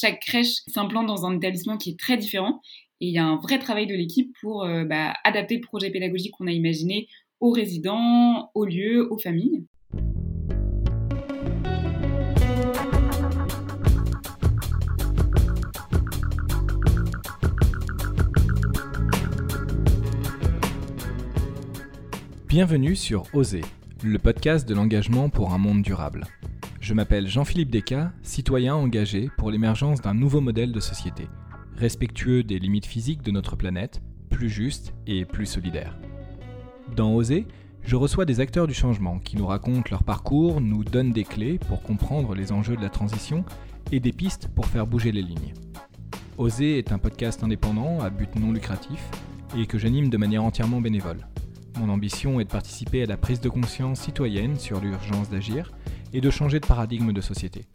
chaque crèche s'implante dans un établissement qui est très différent. Et il y a un vrai travail de l'équipe pour bah, adapter le projet pédagogique qu'on a imaginé aux résidents, aux lieux, aux familles. Bienvenue sur Oser, le podcast de l'engagement pour un monde durable. Je m'appelle Jean-Philippe Descas, citoyen engagé pour l'émergence d'un nouveau modèle de société, respectueux des limites physiques de notre planète, plus juste et plus solidaire. Dans Oser, je reçois des acteurs du changement qui nous racontent leur parcours, nous donnent des clés pour comprendre les enjeux de la transition et des pistes pour faire bouger les lignes. Oser est un podcast indépendant à but non lucratif et que j'anime de manière entièrement bénévole. Mon ambition est de participer à la prise de conscience citoyenne sur l'urgence d'agir et de changer de paradigme de société.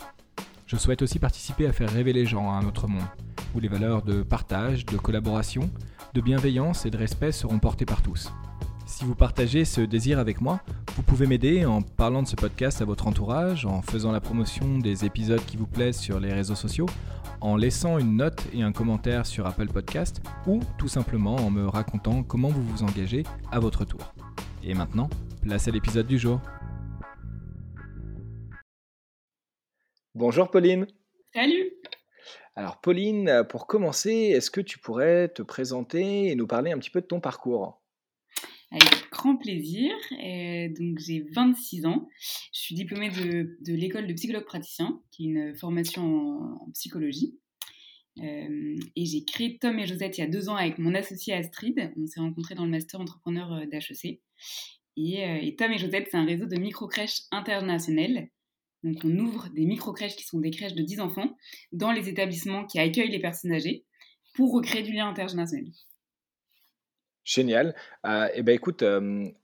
Je souhaite aussi participer à faire rêver les gens à un autre monde, où les valeurs de partage, de collaboration, de bienveillance et de respect seront portées par tous. Si vous partagez ce désir avec moi, vous pouvez m'aider en parlant de ce podcast à votre entourage, en faisant la promotion des épisodes qui vous plaisent sur les réseaux sociaux, en laissant une note et un commentaire sur Apple Podcast ou tout simplement en me racontant comment vous vous engagez à votre tour. Et maintenant, place à l'épisode du jour. Bonjour Pauline. Salut. Alors Pauline, pour commencer, est-ce que tu pourrais te présenter et nous parler un petit peu de ton parcours? Avec grand plaisir. donc j'ai 26 ans. Je suis diplômée de, l'école de psychologue praticien, qui est une formation en, psychologie. Euh, et j'ai créé Tom et Josette il y a deux ans avec mon associé Astrid. On s'est rencontrés dans le master entrepreneur euh, d'HEC. Et, euh, et, Tom et Josette, c'est un réseau de micro-crèches internationales. Donc on ouvre des micro-crèches qui sont des crèches de 10 enfants dans les établissements qui accueillent les personnes âgées pour recréer du lien intergénérationnel. Génial. Euh, eh ben, écoute,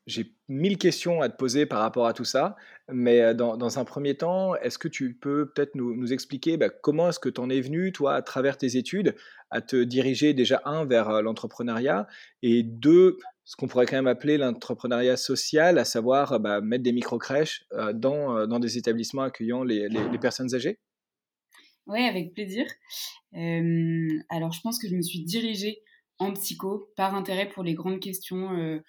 j'ai mille questions à te poser par rapport à tout ça, mais dans, un premier temps, est-ce que tu peux peut-être nous, expliquer bah, comment est-ce que tu en es venu, toi, à travers tes études, à te diriger déjà, un, vers l'entrepreneuriat, et deux, ce qu'on pourrait quand même appeler l'entrepreneuriat social, à savoir bah, mettre des micro-crèches dans, dans des établissements accueillant les, les personnes âgées Oui, avec plaisir. alors, je pense que je me suis dirigée en psycho par intérêt pour les grandes questions. Euh,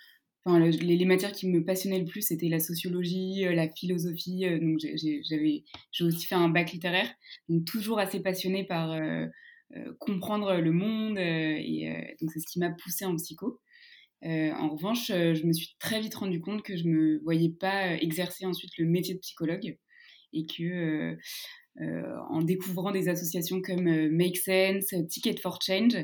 enfin, les, matières qui me passionnaient le plus, c'était la sociologie, euh, la philosophie. Euh, donc j'ai aussi fait un bac littéraire, donc toujours assez passionnée par comprendre le monde. et donc c'est ce qui m'a poussée en psycho. En revanche, je me suis très vite rendu compte que je me voyais pas exercer ensuite le métier de psychologue et que euh, en découvrant des associations comme euh, Make Sense, Ticket for Change,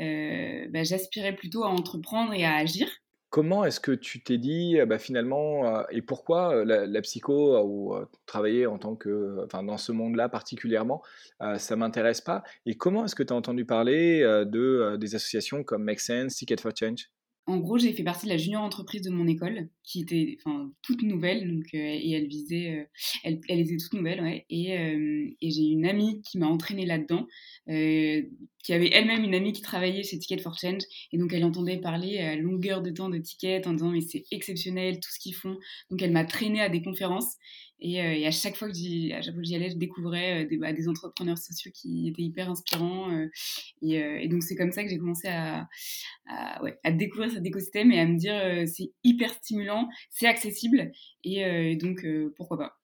euh, bah, j'aspirais plutôt à entreprendre et à agir. Comment est-ce que tu t'es dit bah, finalement et pourquoi la, psycho ou travailler en tant que enfin dans ce monde-là particulièrement ça m'intéresse pas? Et comment est-ce que tu as entendu parler de des associations comme Make Sense, Ticket for Change? En gros, j'ai fait partie de la junior entreprise de mon école, qui était enfin, toute nouvelle, donc, euh, et elle visait, euh, elle, était toute nouvelle, ouais, et, euh, et j'ai une amie qui m'a entraînée là-dedans, qui avait elle-même une amie qui travaillait chez Ticket for Change, et donc elle entendait parler à longueur de temps de Ticket en disant mais c'est exceptionnel tout ce qu'ils font, donc elle m'a traînée à des conférences, euh, et, à chaque fois que j'y allais, je découvrais euh, des, bah, des, entrepreneurs sociaux qui étaient hyper inspirants. Euh, et, donc, c'est comme ça que j'ai commencé à, ouais, à, découvrir cet écosystème et à me dire c'est hyper stimulant, c'est accessible. Et, donc, pourquoi pas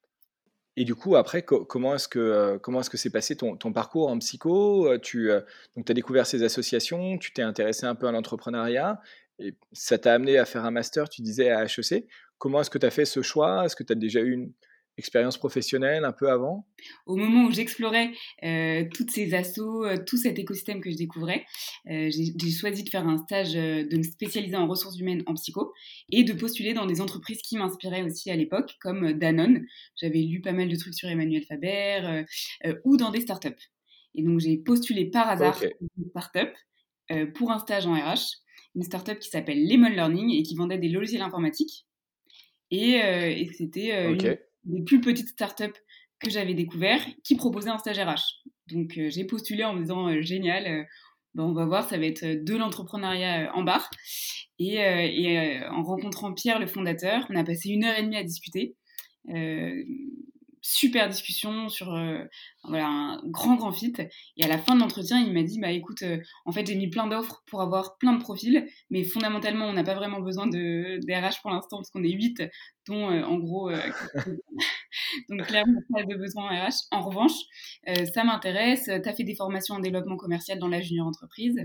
et du coup, après, comment est-ce que est-ce que s'est passé ton, parcours en psycho? Tu donc as découvert ces associations, tu t'es intéressé un peu à l'entrepreneuriat, et ça t'a amené à faire un master, tu disais, à HEC. Comment est-ce que tu as fait ce choix? Est-ce que tu as déjà eu une, expérience professionnelle un peu avant? Au moment où j'explorais euh, toutes ces assos, euh, tout cet écosystème que je découvrais, euh, j'ai choisi de faire un stage, de me spécialiser en ressources humaines en psycho et de postuler dans des entreprises qui m'inspiraient aussi à l'époque, comme Danone. J'avais lu pas mal de trucs sur Emmanuel Faber ou dans des startups. Et donc j'ai postulé par hasard okay. une startup pour un stage en RH, une startup qui s'appelle Lemon Learning et qui vendait des logiciels informatiques. Et, et c'était une des plus petites startups que j'avais découvert qui proposaient un stage RH. Donc euh, j'ai postulé en me disant euh, génial, euh, ben, on va voir, ça va être de l'entrepreneuriat en. Et, et en rencontrant Pierre, le fondateur, on a passé une heure et demie à discuter super discussion sur voilà, un grand, grand fit. Et à la fin de l'entretien, il m'a dit Bah écoute, en fait, j'ai mis plein d'offres pour avoir plein de profils, mais fondamentalement, on n'a pas vraiment besoin de, RH pour l'instant, parce qu'on est 8, dont en gros. donc, clairement, pas de besoin en RH. En revanche, ça m'intéresse. Tu as fait des formations en développement commercial dans la junior entreprise.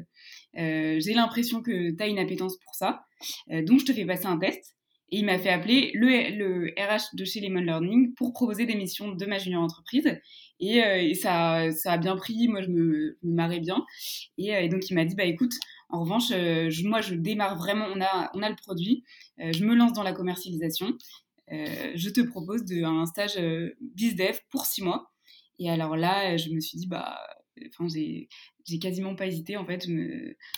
j'ai l'impression que tu as une appétence pour ça. donc, je te fais passer un test. Et il m'a fait appeler le, RH de chez Lemon Learning pour proposer des missions de ma junior entreprise. Et, euh, ça, ça, a bien pris, moi je me, marrais bien. Et, euh, et, donc il m'a dit, bah écoute, en revanche, euh, moi je démarre vraiment, on a, on a le produit, je me lance dans la commercialisation. je te propose de, un stage BizDev pour six mois. Et alors là, je me suis dit, bah, enfin, j'ai quasiment pas hésité en fait.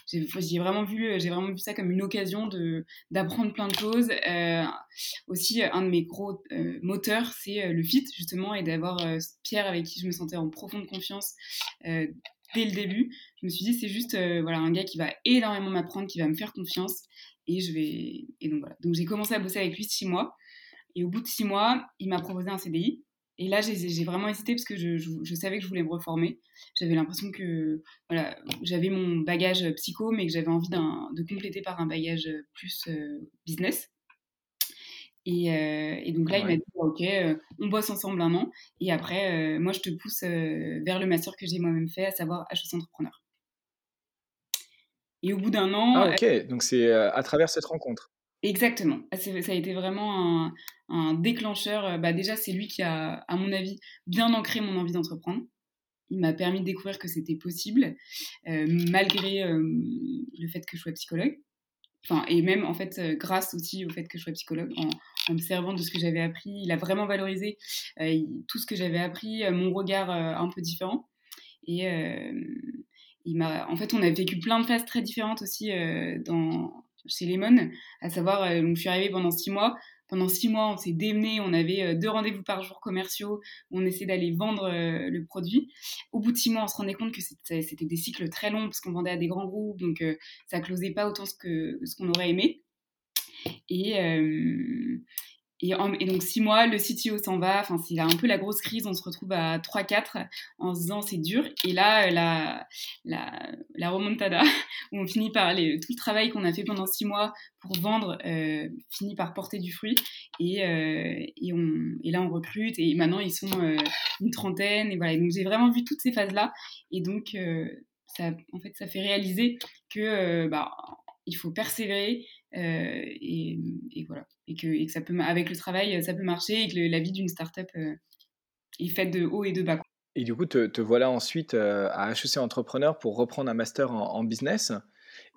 J'ai vraiment vu j'ai vraiment vu ça comme une occasion de d'apprendre plein de choses. Euh, aussi un de mes gros euh, moteurs c'est euh, le fit justement et d'avoir Pierre avec qui je me sentais en profonde confiance dès le début. Je me suis dit c'est juste voilà un gars qui va énormément m'apprendre qui va me faire confiance et je vais et donc voilà. Donc j'ai commencé à bosser avec lui six mois et au bout de six mois il m'a proposé un CDI et là, j'ai vraiment hésité parce que je, je, savais que je voulais me reformer. J'avais l'impression que voilà, j'avais mon bagage psycho, mais que j'avais envie de compléter par un bagage plus euh, business. Et, euh, et, donc là, il m'a dit Ok, euh, on bosse ensemble un an. Et après, moi, je te pousse vers le master que j'ai moi-même fait, à savoir HEC Entrepreneur. Et au bout d'un an. Ah, ok, donc c'est à travers cette rencontre. Exactement. Ah, ça a été vraiment un, déclencheur. Euh, bah déjà, c'est lui qui a, à mon avis, bien ancré mon envie d'entreprendre. Il m'a permis de découvrir que c'était possible, euh, malgré euh, le fait que je sois psychologue. Enfin, et même, en fait, grâce aussi au fait que je sois psychologue, en, me servant de ce que j'avais appris, il a vraiment valorisé tout ce que j'avais appris, mon regard un peu différent. Et il m'a, en fait, on a vécu plein de phases très différentes aussi dans, chez Lemon, à savoir, euh, je suis arrivée pendant six mois. Pendant six mois, on s'est démené, on avait euh, deux rendez-vous par jour commerciaux, on essayait d'aller vendre euh, le produit. Au bout de six mois, on se rendait compte que c'était des cycles très longs parce qu'on vendait à des grands groupes, donc ça closait pas autant ce qu'on ce qu'on aurait aimé. Et, et, donc, six mois, le CTO s'en va. Enfin, c'est un peu la grosse crise. On se retrouve à 3-4 en se disant c'est dur. Et là, la, la, la remontada, où on finit par aller, tout le travail qu'on a fait pendant six mois pour vendre, euh, finit par porter du fruit. Et, euh, et, on, et là, on recrute. Et maintenant, ils sont euh, une trentaine. Et voilà. donc, j'ai vraiment vu toutes ces phases-là. Et donc, ça, en fait, ça fait réaliser que bah, faut persévérer et, et, voilà et que, ça peut avec le travail ça peut marcher et que la vie d'une startup est faite de haut et de bas. Et du coup, te, voilà ensuite à HEC Entrepreneur pour reprendre un master en, business.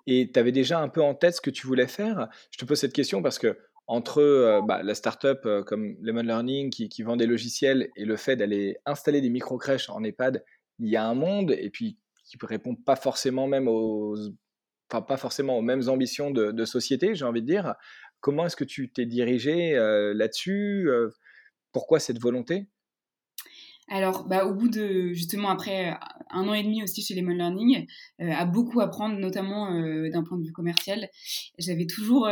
Et tu avais déjà un peu en tête ce que tu voulais faire? Je te pose cette question parce que entre bah, la startup up comme Lemon Learning qui, qui, vend des logiciels et le fait d'aller installer des micro-crèches en EHPAD, il y a un monde et puis qui ne répond pas forcément même aux enfin pas forcément aux mêmes ambitions de, société, j'ai envie de dire. Comment est-ce que tu t'es dirigé euh, là-dessus euh, Pourquoi cette volonté? Alors, bah, au bout de, justement, après un an et demi aussi chez Lemon Learning, euh, à beaucoup apprendre, notamment d'un point de vue commercial, j'avais toujours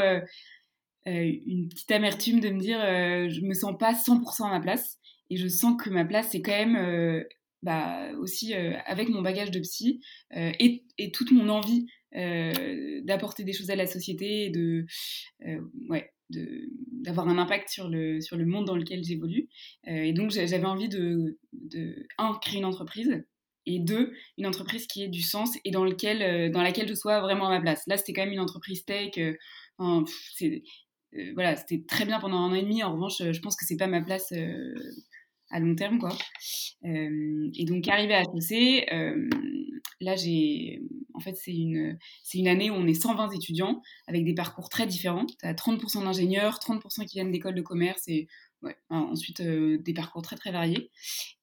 une petite amertume de me dire, je me sens pas 100% à ma place, et je sens que ma place, c'est quand même bah, aussi avec mon bagage de psy et, toute mon envie euh, d'apporter des choses à la société et de, euh, ouais, d'avoir un impact sur le, sur le monde dans lequel j'évolue. Euh, et donc, j'avais envie de, de, un, créer une entreprise, et deux, une entreprise qui ait du sens et dans, lequel, dans laquelle je sois vraiment à ma place. Là, c'était quand même une entreprise tech. voilà, c'était très bien pendant un an et demi. En revanche, je pense que c'est pas ma place à long terme, quoi. et donc, arrivé à HEC, là, j'ai en fait, c'est une, c'est une année où on est 120 étudiants avec des parcours très différents. Tu as 30% d'ingénieurs, 30% qui viennent d'écoles de commerce et ensuite euh, des parcours très très variés.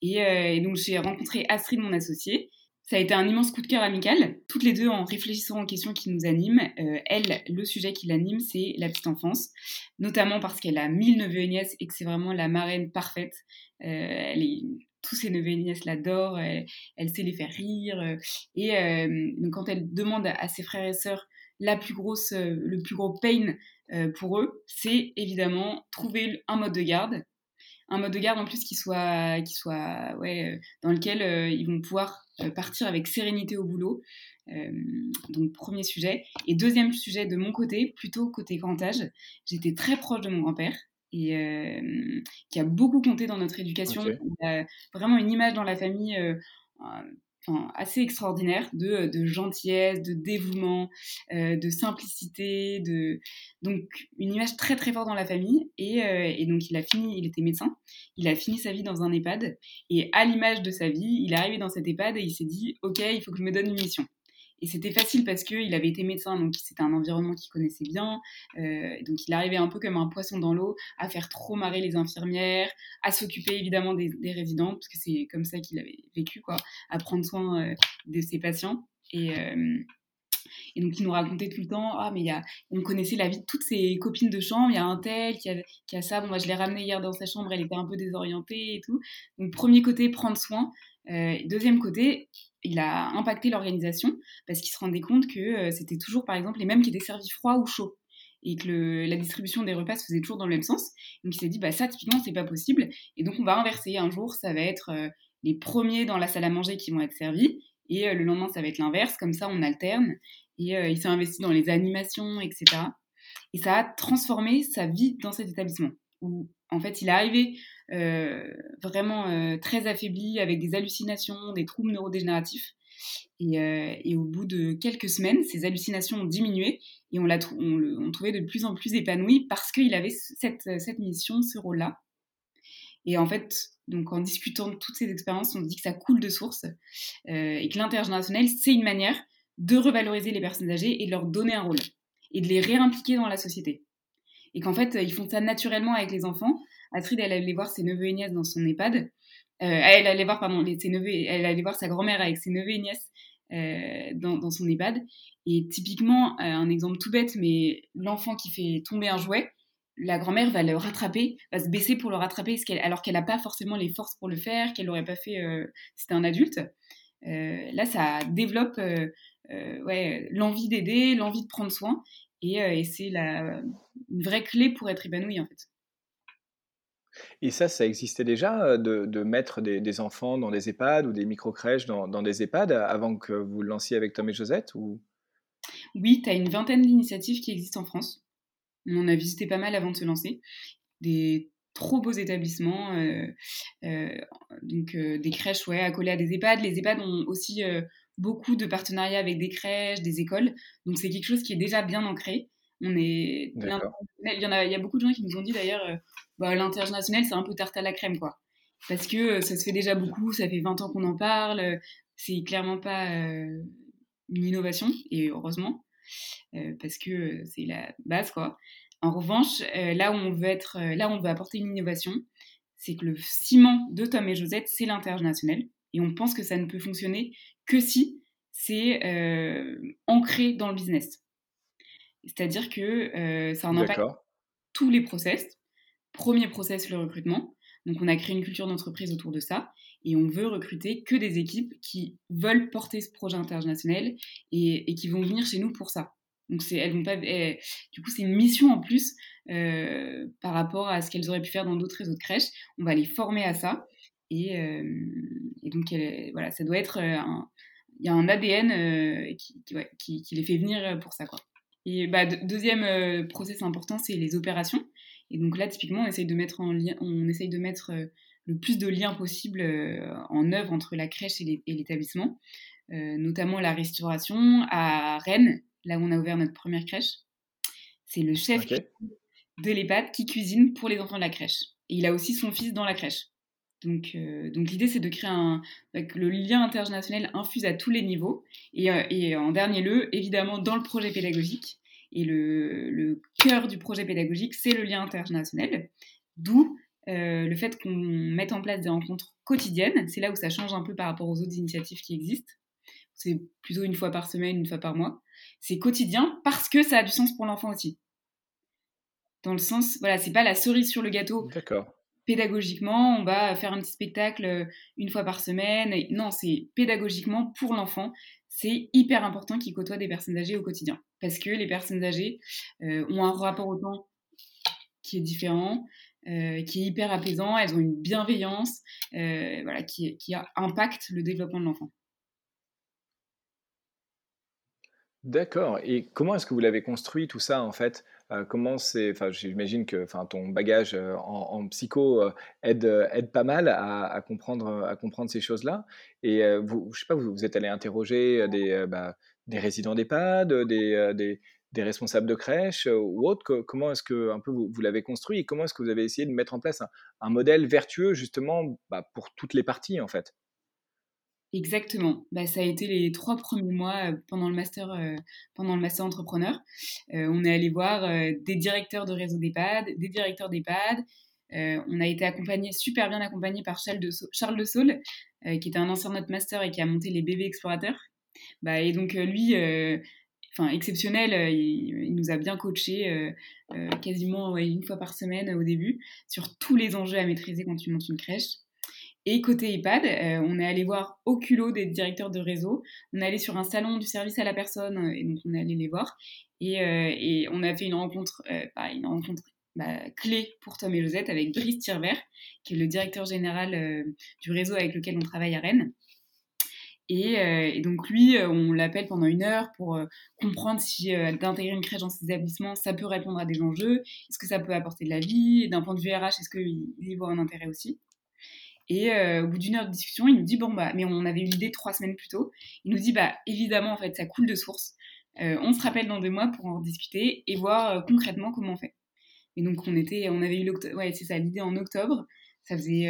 Euh, et, donc j'ai rencontré Astrid, mon associée. Ça a été un immense coup de cœur amical, toutes les deux en réfléchissant aux questions qui nous animent. Euh, elle, le sujet qui l'anime, c'est la petite enfance, notamment parce qu'elle a mille neveux et nièces et que c'est vraiment la marraine parfaite. elle est tous ses neveux et nièces l'adorent, elle, sait les faire rire. Euh, et euh, donc quand elle demande à, ses frères et sœurs la plus grosse, euh, le plus gros pain pour eux, c'est évidemment trouver un mode de garde, un mode de garde en plus qui soit, qui soit ouais, dans lequel ils vont pouvoir partir avec sérénité au boulot. donc premier sujet. Et deuxième sujet de mon côté, plutôt côté grand âge, j'étais très proche de mon grand-père et qui a beaucoup compté dans notre éducation. Il a vraiment une image dans la famille assez extraordinaire de, de, gentillesse, de dévouement, de simplicité, de donc une image très très forte dans la famille. Et, et, donc il a fini, il était médecin, il a fini sa vie dans un EHPAD et à l'image de sa vie, il est arrivé dans cet EHPAD et il s'est dit ok, il faut que je me donne une mission. Et c'était facile parce qu'il avait été médecin, donc c'était un environnement qu'il connaissait bien. Euh, donc il arrivait un peu comme un poisson dans l'eau à faire trop marrer les infirmières, à s'occuper évidemment des, résidents, parce que c'est comme ça qu'il avait vécu, quoi, à prendre soin euh, de ses patients. Et, euh, et donc, il nous racontait tout le temps, ah, mais y a, on connaissait la vie de toutes ses copines de chambre, il y a un tel qui a, qui a ça, bon, moi je l'ai ramené hier dans sa chambre, elle était un peu désorientée et tout. Donc, premier côté, prendre soin. Deuxième côté, il a impacté l'organisation parce qu'il se rendait compte que euh, c'était toujours, par exemple, les mêmes qui étaient servis froid ou chaud et que la distribution des repas se faisait toujours dans le même sens. Donc il s'est dit, bah ça, typiquement, c'est pas possible. Et donc on va inverser. Un jour, ça va être euh, les premiers dans la salle à manger qui vont être servis et euh, le lendemain, ça va être l'inverse. Comme ça, on alterne. Et il s'est investi dans les animations, etc. Et ça a transformé sa vie dans cet établissement où en fait il est arrivé euh, vraiment euh, très affaibli avec des hallucinations, des troubles neurodégénératifs. Et, euh, et, au bout de quelques semaines, ces hallucinations ont diminué et on l'a on, on trouvait de plus en plus épanoui parce qu'il avait cette, cette mission, ce rôle-là. Et en fait, donc en discutant de toutes ces expériences, on se dit que ça coule de source et que l'intergénérationnel, c'est une manière de revaloriser les personnes âgées et de leur donner un rôle et de les réimpliquer dans la société et qu'en fait, ils font ça naturellement avec les enfants. Astrid, elle allait voir ses neveux et nièces dans son EHPAD. Euh, elle allait voir, pardon, ses neveux, elle allait voir sa grand-mère avec ses neveux et nièces euh, dans, son EHPAD. Et typiquement, euh, un exemple tout bête, mais l'enfant qui fait tomber un jouet, la grand-mère va le rattraper, va se baisser pour le rattraper, alors qu'elle n'a pas forcément les forces pour le faire, qu'elle l'aurait pas fait si c'était un adulte. Là, ça développe l'envie d'aider, l'envie de prendre soin. Euh, et, c'est une vraie clé pour être épanoui en fait. Et ça, ça existait déjà euh, de, mettre des, enfants dans des EHPAD ou des micro-crèches dans, des EHPAD avant que vous le lanciez avec Tom et Josette ou... Oui, tu as une vingtaine d'initiatives qui existent en France. On en a visité pas mal avant de se lancer. Des trop beaux établissements, euh, donc des crèches ouais, accolées à des EHPAD. Les EHPAD ont aussi beaucoup de partenariats avec des crèches, des écoles. Donc c'est quelque chose qui est déjà bien ancré. On est il y, en a, il y a beaucoup de gens qui nous ont dit d'ailleurs, euh, bah, l'international c'est un peu tarte à la crème quoi. Parce que euh, ça se fait déjà beaucoup, ça fait 20 ans qu'on en parle, c'est clairement pas euh, une innovation, et heureusement, parce que c'est la base quoi. En revanche, là où on veut être, là où on veut apporter une innovation, c'est que le ciment de Tom et Josette, c'est l'international. Et on pense que ça ne peut fonctionner que si c'est euh, ancré dans le business. C'est-à-dire que euh, ça en impacte tous les process. Premier process, le recrutement. Donc on a créé une culture d'entreprise autour de ça et on veut recruter que des équipes qui veulent porter ce projet international et, qui vont venir chez nous pour ça. Donc elles vont pas, eh, du coup c'est une mission en plus euh, par rapport à ce qu'elles auraient pu faire dans d'autres réseaux de crèches. On va les former à ça et, et donc voilà, ça doit être un, il y a un ADN euh, qui, qui, les fait venir euh, pour ça. Quoi. Et bah, deuxième euh, process important, c'est les opérations. Et donc là, typiquement, on essaye de mettre, en on essaye de mettre le plus de liens possible en œuvre entre la crèche et l'établissement, notamment la restauration à Rennes, là où on a ouvert notre première crèche. C'est le chef de l'EHPAD qui cuisine pour les enfants de la crèche. Et il a aussi son fils dans la crèche. Donc, euh, donc l'idée, c'est de créer un, le lien intergénérationnel infuse à tous les niveaux. Et, euh, et, en dernier lieu, évidemment, dans le projet pédagogique. Et le, le cœur du projet pédagogique, c'est le lien intergénérationnel. D'où euh, le fait qu'on mette en place des rencontres quotidiennes. C'est là où ça change un peu par rapport aux autres initiatives qui existent. C'est plutôt une fois par semaine, une fois par mois. C'est quotidien parce que ça a du sens pour l'enfant aussi. Dans le sens, voilà, c'est pas la cerise sur le gâteau. D'accord pédagogiquement, on va faire un petit spectacle euh, une fois par semaine. Non, c'est pédagogiquement pour l'enfant. C'est hyper important qu'il côtoie des personnes âgées au quotidien. Parce que les personnes âgées euh, ont un rapport au temps qui est différent. euh, qui est hyper apaisant. Elles ont une bienveillance voilà, qui, qui impacte le développement de l'enfant. D'accord et comment est-ce que vous l'avez construit tout ça, en fait? Heu, comment c'est enfin, j'imagine que, ton bagage, heu, en psycho, heu, aide, aide pas mal à comprendre, à comprendre ces choses-là et vous je sais pas, vous êtes allés interroger, bah, des résidents d'EHPAD, des, responsables de crèche, ou autres? Co comment est-ce que un peu vous vous l'avez construit? Et comment est-ce que vous avez essayé de mettre en place un un modèle vertueux justement, bah, pour toutes les parties, en fait? Exactement. Bah, ça a été les 3 premiers mois, heu, pendant le master, heu, pendant le master entrepreneur. Heu, on est allé voir, des directeurs de réseaux d'EHPAD, des directeurs d'EHPAD. On a été accompagnés, super bien accompagnés par Charles de Sau Charles de Saule, heu, qui était un ancien de notre master et qui a monté les bébés explorateurs. Bah et donc, lui, enfin exceptionnel, il nous a bien heu, quasiment, 1 fois par semaine, au début, sur tous les enjeux à maîtriser quand tu montes une crèche. Et côté EHPAD, euh, on est allé voir au culot des directeurs de réseau. On est allé sur un salon du service à la personne euh, et donc on est allé les voir. Et, euh, on a fait une rencontre, une rencontre bah, clé pour Tom et Josette avec Brice Thiervert, qui est le directeur général du réseau avec lequel on travaille à Rennes. Et, et, donc lui, on l'appelle pendant une heure pour comprendre si d'intégrer une crèche dans ses établissements, ça peut répondre à des enjeux, est-ce que ça peut apporter de la vie, d'un point de vue RH, est-ce qu'il y voit un intérêt aussi? Et euh, au bout d'une heure de discussion, il nous dit bon bah, mais on avait eu l'idée trois semaines plus tôt. Il nous dit bah évidemment en fait ça coule de source. Euh, on se rappelle dans deux mois pour en discuter et voir euh, concrètement comment on fait. Et donc on était, on avait eu l'idée en octobre. Ça faisait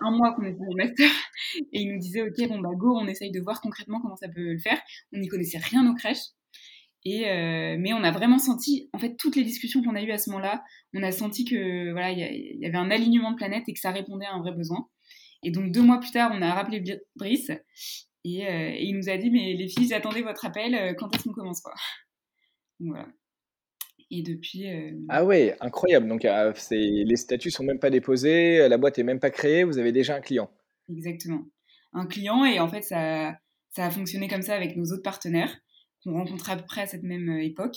un mois qu'on était en master et il nous disait ok bon bah go on essaye de voir concrètement comment ça peut le faire. On n'y connaissait rien aux crèches. Et mais on a vraiment senti, en fait, toutes les discussions qu'on a eues à ce moment-là, on a senti que voilà, il y, y, avait un alignement de planète et que ça répondait à un vrai besoin. Et donc deux mois plus tard, on a rappelé Brice et, euh, et il nous a dit mais les filles, attendez votre appel, euh, quand est-ce qu'on commence quoi Voilà. Et depuis. Euh... Ah ouais, incroyable. Donc euh, les statuts sont même pas déposés, la boîte est même pas créée, vous avez déjà un client. Exactement. Un client et en fait ça, ça a fonctionné comme ça avec nos autres partenaires qu'on rencontrait à peu près à cette même époque.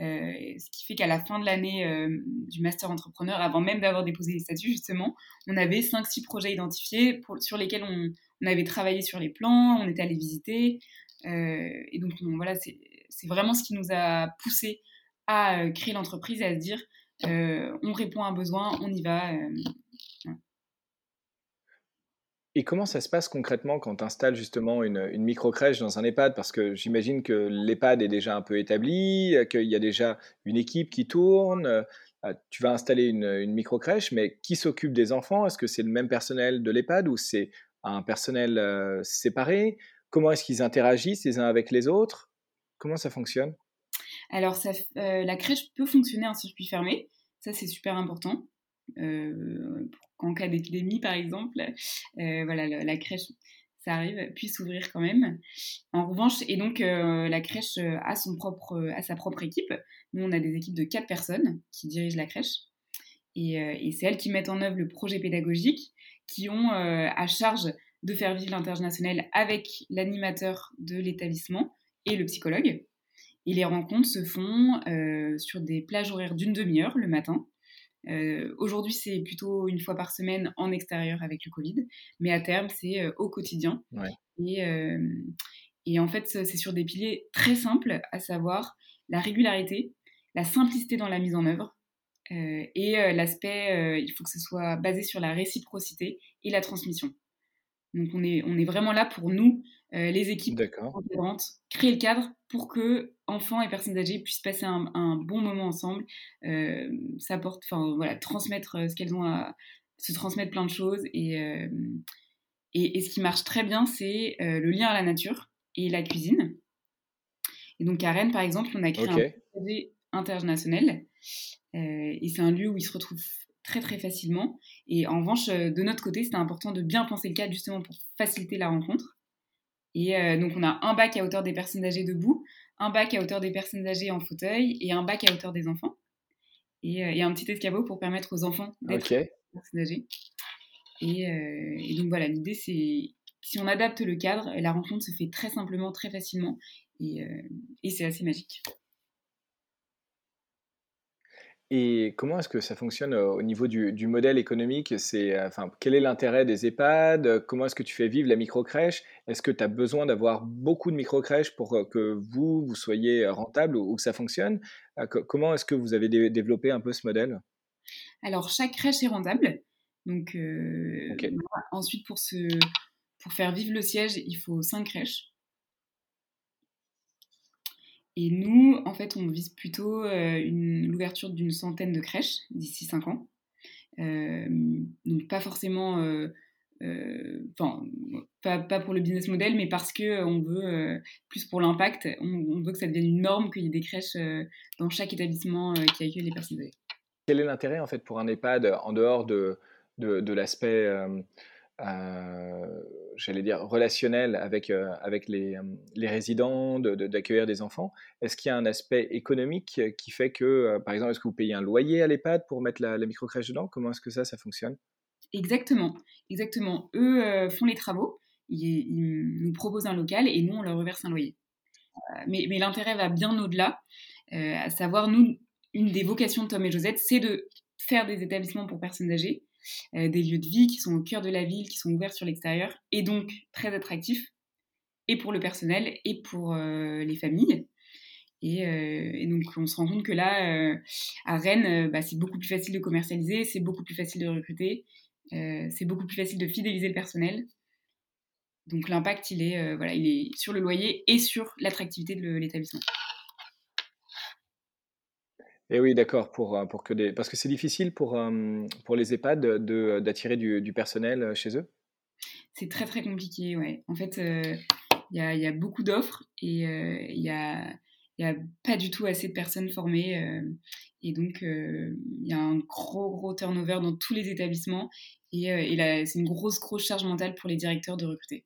Euh, ce qui fait qu'à la fin de l'année euh, du master entrepreneur, avant même d'avoir déposé les statuts, justement, on avait 5-6 projets identifiés sur lesquels on, avait travaillé sur les plans, on était allé visiter. Euh, et donc, voilà, c'est vraiment ce qui nous a poussé à créer l'entreprise et à se dire on répond à un besoin, on y va. Et comment ça se passe concrètement quand tu installes justement une, une micro-crèche dans un EHPAD? Parce que j'imagine que l'EHPAD est déjà un peu établi, euh, qu'il y a déjà une équipe qui tourne. euh, ah, Tu vas installer une, une micro-crèche, mais qui s'occupe des enfants? Est-ce que c'est le même personnel de l'EHPAD ou c'est un personnel euh, séparé? Comment est-ce qu'ils interagissent les uns avec les autres? Comment ça fonctionne? Alors, euh, la crèche peut fonctionner en circuit fermé. Ça, c'est super important. Euh, qu'en cas d'épidémie, par exemple, euh, voilà, la, crèche, ça arrive, puisse s'ouvrir quand même. En revanche, et donc euh, la crèche a, son propre, a sa propre équipe. Nous, on a des équipes de quatre personnes qui dirigent la crèche. Et c'est elles qui mettent en œuvre le projet pédagogique, qui ont à charge de faire vivre l'international avec l'animateur de l'établissement et le psychologue. Et les rencontres se font sur des plages horaires d'une demi-heure le matin euh, aujourd'hui, c'est plutôt une fois par semaine en extérieur avec le Covid, mais à terme, c'est euh, au quotidien. Et, euh, et, en fait, c'est sur des piliers très simples, à savoir la régularité, la simplicité dans la mise en œuvre, et l'aspect, il faut que ce soit basé sur la réciprocité et la transmission. Donc on est, on est vraiment là pour nous, les équipes créer le cadre pour que enfants et personnes âgées puissent passer un, bon moment ensemble, euh, enfin voilà, transmettre euh, ce qu'elles ont à se transmettre plein de choses et, euh, et, ce qui marche très bien, c'est euh, le lien à la nature et la cuisine. Et donc à Rennes, par exemple, on a créé un projet international et c'est un lieu où ils se retrouvent très très facilement. Et en revanche, de notre côté, c'était important de bien penser le cadre justement pour faciliter la rencontre. Et euh, donc, on a un bac à hauteur des personnes âgées debout, un bac à hauteur des personnes âgées en fauteuil et un bac à hauteur des enfants. Et, euh, un petit escabeau pour permettre aux enfants d'être personnes âgées. Et, euh, et, donc, voilà, l'idée, c'est si on adapte le cadre, la rencontre se fait très simplement, très facilement. Et, et c'est assez magique. Et comment est-ce que ça fonctionne, heu, au niveau du du modèle économique? C'est, heu, enfin, quel est l'intérêt des EHPAD? Comment est-ce que tu fais vivre la microcrèche? Est-ce que tu as besoin d'avoir beaucoup de microcrèches pour, heu, que vous, vous soyez, heu, rentables ou ou que ça fonctionne? Comment est-ce que vous avez dé développé un peu ce modèle? Alors chaque crèche est rentable, donc. Ensuite pour se pour faire vivre le siège, il faut 5 crèches. Et nous, en fait, on vise plutôt, une l'ouverture d'une centaine de crèches d'ici 5 ans. Hem, donc pas forcément, heu, enfin, pas pas pour le business model, mais parce qu'on veut, plus pour l'impact, on veut que ça devienne une norme, qu'il y ait des crèches, dans chaque établissement, qui accueille les personnes âgées. Quel est l'intérêt, en fait, pour un EHPAD, en dehors de de l'aspect, j'allais dire relationnel avec, heu, avec les, hem, les résidents, de de d'accueillir des enfants? Est-ce qu'il y a un aspect économique qui fait que, par exemple, est-ce que vous payez un loyer à l'EHPAD pour mettre la la microcrèche dedans? Comment est-ce que ça, ça fonctionne? Exactement, exactement. Eux, font les travaux, ils ils nous proposent un local et nous, on leur reverse un loyer. Mais mais l'intérêt va bien au-delà, à savoir, nous, une des vocations de Tom et Josette, c'est de faire des établissements pour personnes âgées, heu, des lieux de vie qui sont au cœur de la ville, qui sont ouverts sur l'extérieur et donc très attractifs et pour le personnel et pour, heu, les familles et heu et donc on se rend compte que là, à Rennes, bah, c'est beaucoup plus facile de commercialiser, c'est beaucoup plus facile de recruter, c'est beaucoup plus facile de fidéliser le personnel. Donc l'impact, il voilà, il est sur le loyer et sur l'attractivité de l'établissement. Et oui, d'accord, pour, heu, pour que des parce que c'est difficile pour, hem, pour les EHPAD d'attirer du du personnel, heu, chez eux? C'est très, très compliqué, ouais. En fait, il y a il y a beaucoup d'offres et il y a y a pas du tout assez de personnes formées, et donc il y a un gros, gros turnover dans tous les établissements et et c'est une grosse, grosse charge mentale pour les directeurs de recruter.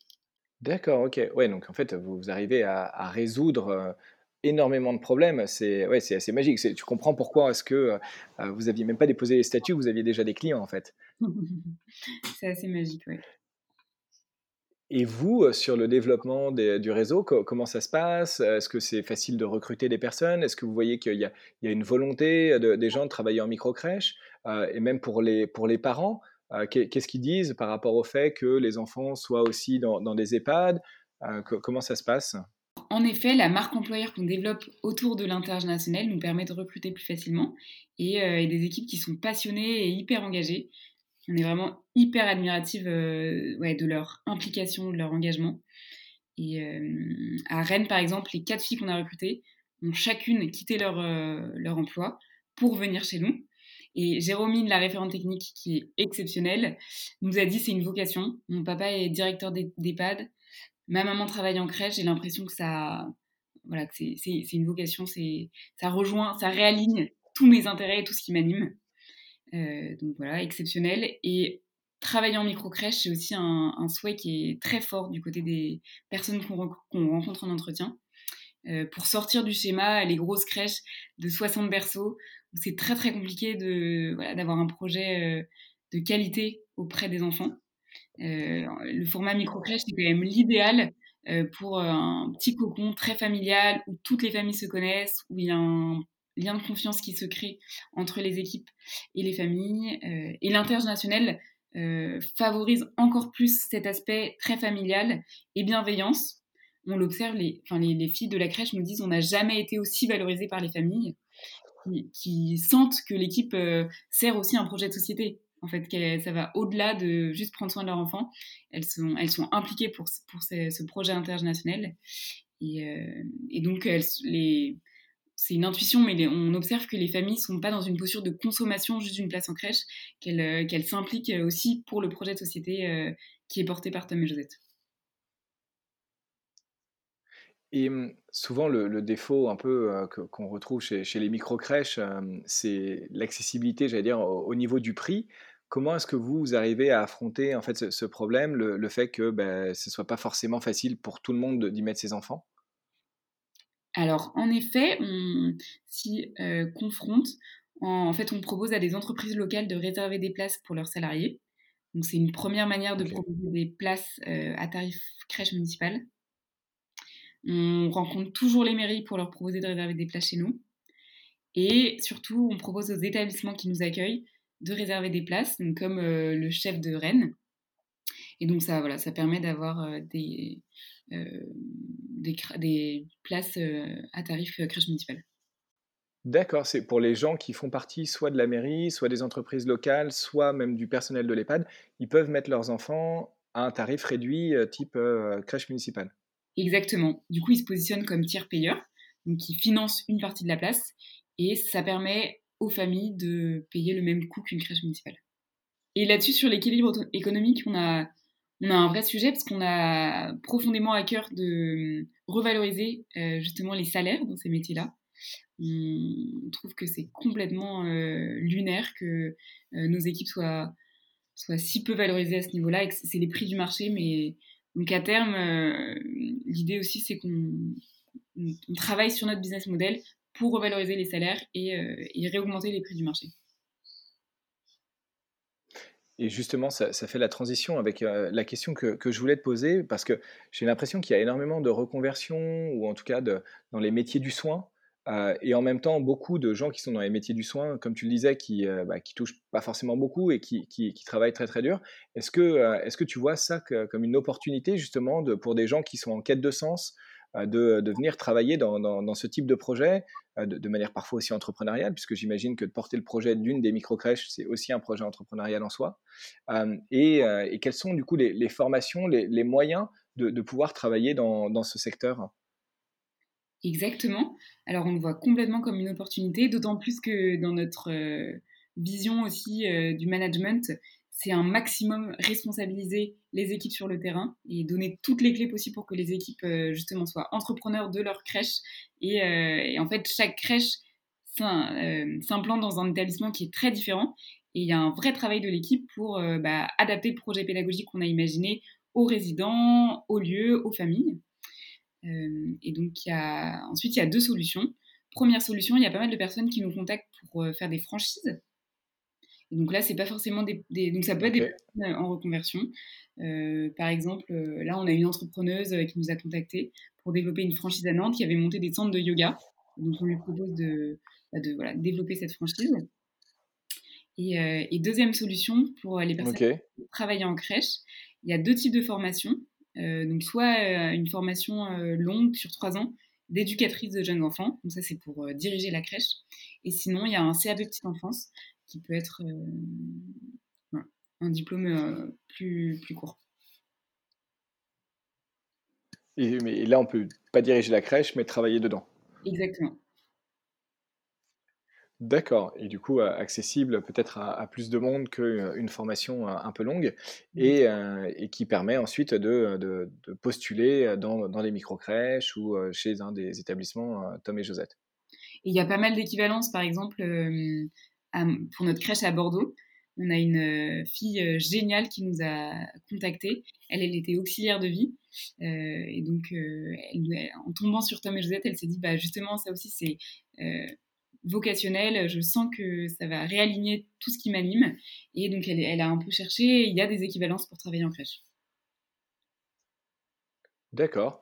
D'accord, OK. Ouais, donc en fait, vous arrivez à à résoudre, énormément de problèmes. C'est ouais, c'est assez magique. Tu comprends pourquoi est-ce que, heu, vous aviez même pas déposé les statuts, vous aviez déjà des clients, en fait. C'est assez magique, ouais. Et vous, heu, sur le développement des du réseau, co comment ça se passe? Est-ce que c'est facile de recruter des personnes? Est-ce que vous voyez qu'il y a il y a une volonté, de des gens de travailler en microcrèche? Heu et même pour les pour les parents, qu'est-ce qu'ils disent par rapport au fait que les enfants soient aussi dans dans des EHPAD? Comment ça se passe? En effet, la marque employeur qu'on développe autour de l'intergénérationnel nous permet de recruter plus facilement et heu et des équipes qui sont passionnées et hyper engagées. On est vraiment hyper admirative, ouais, de leur implication, de leur engagement et hem, à Rennes, par exemple, les 4 filles qu'on a recrutées ont chacune quitté leur, emploi pour venir chez nous et Jérômine, la référente technique qui est exceptionnelle, nous a dit: «C'est une vocation. Mon papa est directeur d'E d'EHPAD, ma maman travaille en crèche, j'ai l'impression que ça voilà, que c'est une vocation, c'est ça rejoint, ça réaligne tous mes intérêts et tout ce qui m'anime». Heu, donc voilà, exceptionnel et travailler en microcrèche, c'est aussi un souhait qui est très fort du côté des personnes qu'on renc qu'on rencontre en entretien. Heu, pour sortir du schéma, les grosses crèches de 60 berceaux, c'est très, très compliqué de voilà, d'avoir un projet, heu, de qualité auprès des enfants. Heu, le format microcrèche, c'est quand même l'idéal, heu, pour, heu, un petit cocon très familial où toutes les familles se connaissent, où il y a un lien de confiance qui se crée entre les équipes et les familles, et l'intergénérationnel, favorise encore plus cet aspect très familial et bienveillance. On l'observe, les filles de la crèche nous disent: «On n'a jamais été aussi valorisées par les familles», qui qui sentent que l'équipe, sert aussi un projet de société. En fait, ça va au-delà de juste prendre soin de leur enfant. Elles sont impliquées pour ce projet intergénérationnel et heu et donc c'est une intuition, mais on observe que les familles sont pas dans une posture de consommation juste d'une place en crèche, qu'elles, qu'elles s'impliquent, aussi pour le projet de société, heu, qui est porté par Tom et Josette. Et mmh, souvent le défaut un peu, qu'on retrouve chez les microcrèches, c'est l'accessibilité, j'allais dire, au niveau du prix. Comment est-ce que vous, vous arrivez à affronter, en fait, ce ce problème, le le fait que, beh, ce soit pas forcément facile pour tout le monde de d'y mettre ses enfants? Alors, en effet, on s'y, heu, confronte. En en fait, on propose à des entreprises locales de réserver des places pour leurs salariés. Donc c'est une première manière de proposer des places, heu, à tarif crèche municipale. On rencontre toujours les mairies pour leur proposer de réserver des places chez nous Et surtout, on propose aux établissements qui nous accueillent de réserver des places, comme le chef de Rennes. Et donc ça, voilà, ça permet d'avoir des, des, des, places à tarif crèche municipale. D'accord, c'est pour les gens qui font partie soit de la mairie, soit des entreprises locales, soit même du personnel de l'EHPAD, ils peuvent mettre leurs enfants à un tarif réduit type crèche municipale. Exactement. Du coup, ils se positionnent comme tiers payeurs, donc ils financent une partie de la place et ça permet aux familles de payer le même coût qu'une crèche municipale. Et là-dessus, sur l'équilibre économique, on a, un vrai sujet parce qu'on a profondément à cœur de revaloriser euh, justement les salaires dans ces métiers-là. On trouve que c'est complètement euh, lunaire que euh, nos équipes soient, soient si peu valorisées à ce niveau-là et que c'est les prix du marché. Mais donc à terme, l'idée aussi, c'est qu'on travaille sur notre business model pour revaloriser les salaires et, et réaugmenter les prix du marché. Et justement, ça, fait la transition avec la question que, je voulais te poser, parce que j'ai l'impression qu'il y a énormément de reconversions, ou en tout cas dans les métiers du soin, et en même temps beaucoup de gens qui sont dans les métiers du soin, comme tu le disais, qui ne bah, touchent pas forcément beaucoup et qui, travaillent très très dur. Est-ce que, tu vois ça comme une opportunité justement pour des gens qui sont en quête de sens, de, de, venir travailler dans, dans, ce type de projet, de, manière parfois aussi entrepreneuriale, puisque j'imagine que de porter le projet d'une des micro-crèches, c'est aussi un projet entrepreneurial en soi. Et, et, quelles sont du coup les, formations, les, moyens de, pouvoir travailler dans, dans ce secteur? Exactement. Alors on le voit complètement comme une opportunité, d'autant plus que dans notre vision aussi du management, c'est un maximum responsabiliser les équipes sur le terrain et donner toutes les clés possibles pour que les équipes justement soient entrepreneurs de leur crèche. Et, en fait, chaque crèche s'implante dans un établissement qui est très différent. Et il y a un vrai travail de l'équipe pour bah, adapter le projet pédagogique qu'on a imaginé aux résidents, aux lieux, aux familles. Euh, et donc, ensuite, il y a deux solutions. Première solution, il y a pas mal de personnes qui nous contactent pour euh, faire des franchises. Donc là, c'est pas forcément des, donc ça peut être des personnes en reconversion. Euh, par exemple, là, on a une entrepreneuse qui nous a contacté pour développer une franchise à Nantes qui avait monté des centres de yoga. Donc on lui propose de, bah, de voilà, développer cette franchise. Et, et, deuxième solution pour les personnes qui travaillent en crèche, il y a deux types de formations. Euh, donc soit euh, une formation euh, longue sur trois ans d'éducatrice de jeunes enfants, donc ça c'est pour diriger la crèche, et sinon il y a un CAP petite enfance qui peut être un diplôme plus, plus court. Et, mais là, on peut pas diriger la crèche, mais travailler dedans. Exactement. D'accord. Et du coup, accessible peut-être à, plus de monde qu'une formation un peu longue et, qui permet ensuite de, postuler dans, dans des micro-crèches ou chez un des établissements Tom et Josette. il y a pas mal d'équivalences, par exemple, pour notre crèche à Bordeaux. On a une fille géniale qui nous a contactés. Elle, était auxiliaire de vie. et donc, en tombant sur Tom et Josette, elle s'est dit, bah, justement, ça aussi, c'est vocationnel, je sens que ça va réaligner tout ce qui m'anime. Et donc, elle, a un peu cherché, il y a des équivalences pour travailler en crèche. D'accord.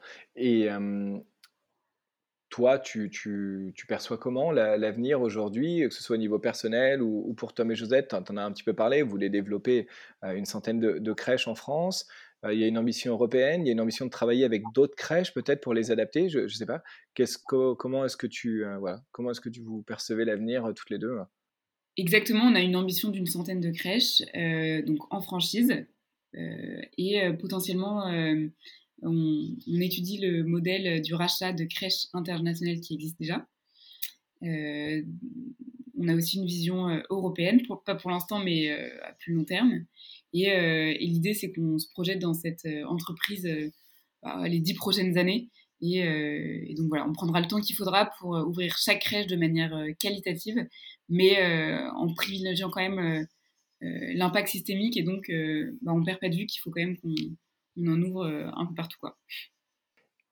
Toi, tu, perçois comment l'avenir aujourd'hui, que ce soit au niveau personnel ou, pour Tom et Josette? Tu en, as un petit peu parlé, vous voulez développer une centaine de crèches en France. Euh, il y a une ambition européenne, il y a une ambition de travailler avec d'autres crèches peut-être pour les adapter. Je ne sais pas. comment est-ce que tu euh, l'avenir euh, toutes les deux Exactement, on a une ambition d'une centaine de crèches, donc en franchise, et potentiellement on, étudie le modèle du rachat de crèches internationales qui existe déjà. on a aussi une vision européenne, pas pour l'instant, mais à plus long terme. Euh, et, l'idée, c'est qu'on se projette dans cette euh, entreprise euh, bah, les dix prochaines années. Et, donc voilà, on prendra le temps qu'il faudra pour ouvrir chaque crèche de manière qualitative, mais en privilégiant quand même l'impact systémique. Et donc, bah, on perd pas de vue qu'il faut quand même qu'on en ouvre un peu partout. Quoi.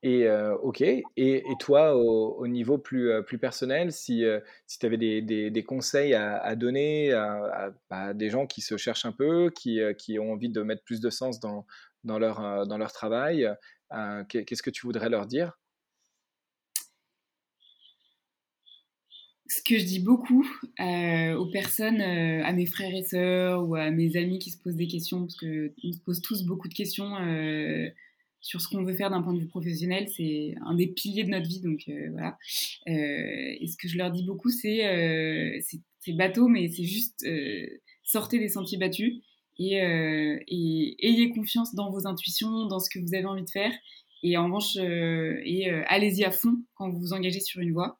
Et ok. Et, toi, au, niveau plus, plus personnel, si, si tu avais des, des, conseils à, donner à, à, des gens qui se cherchent un peu, qui, qui ont envie de mettre plus de sens dans, dans, leur, dans leur travail, qu'est-ce que tu voudrais leur dire? Ce que je dis beaucoup aux personnes, à mes frères et sœurs ou à mes amis qui se posent des questions, parce qu'on se pose tous beaucoup de questions sur ce qu'on veut faire d'un point de vue professionnel, c'est un des piliers de notre vie, donc voilà. et ce que je leur dis beaucoup, c'est c'est bateau, mais c'est juste sortez des sentiers battus et, et, ayez confiance dans vos intuitions, dans ce que vous avez envie de faire. Et en revanche, allez-y à fond quand vous vous engagez sur une voie.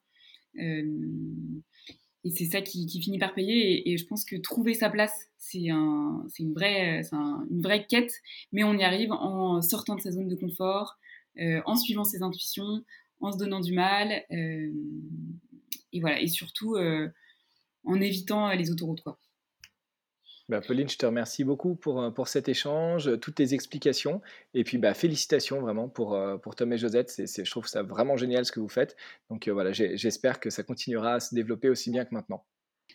Et c'est ça qui, finit par payer. Et, je pense que trouver sa place, c'est un, une, vraie, une vraie quête, mais on y arrive en sortant de sa zone de confort, en suivant ses intuitions, en se donnant du mal, et voilà. Et surtout en évitant les autoroutes, quoi. Bah, Pauline, je te remercie beaucoup pour, euh, pour cet échange, euh, toutes tes explications. Et puis, bah, félicitations vraiment pour, euh, pour Tom et Josette. C'est, je trouve ça vraiment génial ce que vous faites. Donc voilà, j'espère que ça continuera à se développer aussi bien que maintenant.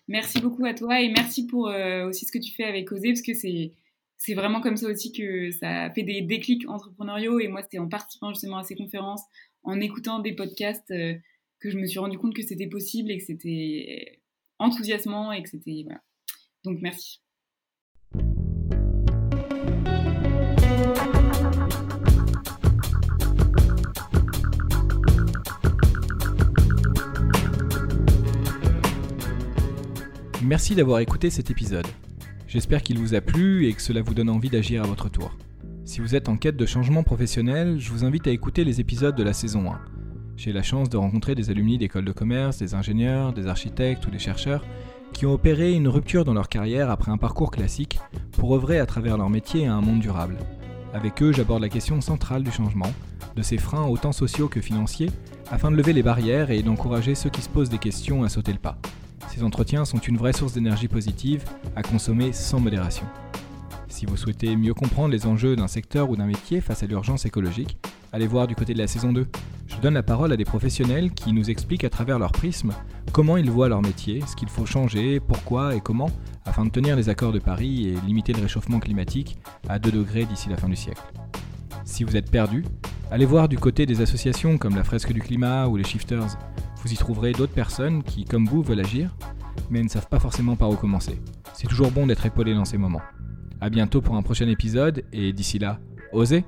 Merci beaucoup à toi et merci pour aussi ce que tu fais avec Osé, parce que c'est, c'est vraiment comme ça aussi que ça fait des déclics entrepreneuriaux. Et moi, c'était en participant justement à ces conférences, en écoutant des podcasts, que je me suis rendu compte que c'était possible et que c'était enthousiasmant et que c'était. Voilà. Donc merci. Merci d'avoir écouté cet épisode. J'espère qu'il vous a plu et que cela vous donne envie d'agir à votre tour. Si vous êtes en quête de changement professionnel, je vous invite à écouter les épisodes de la saison 1. J'ai la chance de rencontrer des alumni d'écoles de commerce, des ingénieurs, des architectes ou des chercheurs qui ont opéré une rupture dans leur carrière après un parcours classique pour œuvrer à travers leur métier à un monde durable. Avec eux, j'aborde la question centrale du changement, de ses freins autant sociaux que financiers, afin de lever les barrières et d'encourager ceux qui se posent des questions à sauter le pas. Ces entretiens sont une vraie source d'énergie positive à consommer sans modération. Si vous souhaitez mieux comprendre les enjeux d'un secteur ou d'un métier face à l'urgence écologique, allez voir du côté de la saison 2. Je donne la parole à des professionnels qui nous expliquent à travers leur prisme comment ils voient leur métier, ce qu'il faut changer, pourquoi et comment, afin de tenir les accords de Paris et limiter le réchauffement climatique à 2 degrés d'ici la fin du siècle. Si vous êtes perdu, allez voir du côté des associations comme la Fresque du Climat ou les Shifters. Vous y trouverez d'autres personnes qui, comme vous, veulent agir, mais ne savent pas forcément par où commencer. C'est toujours bon d'être épaulé dans ces moments. A bientôt pour un prochain épisode, et d'ici là, osez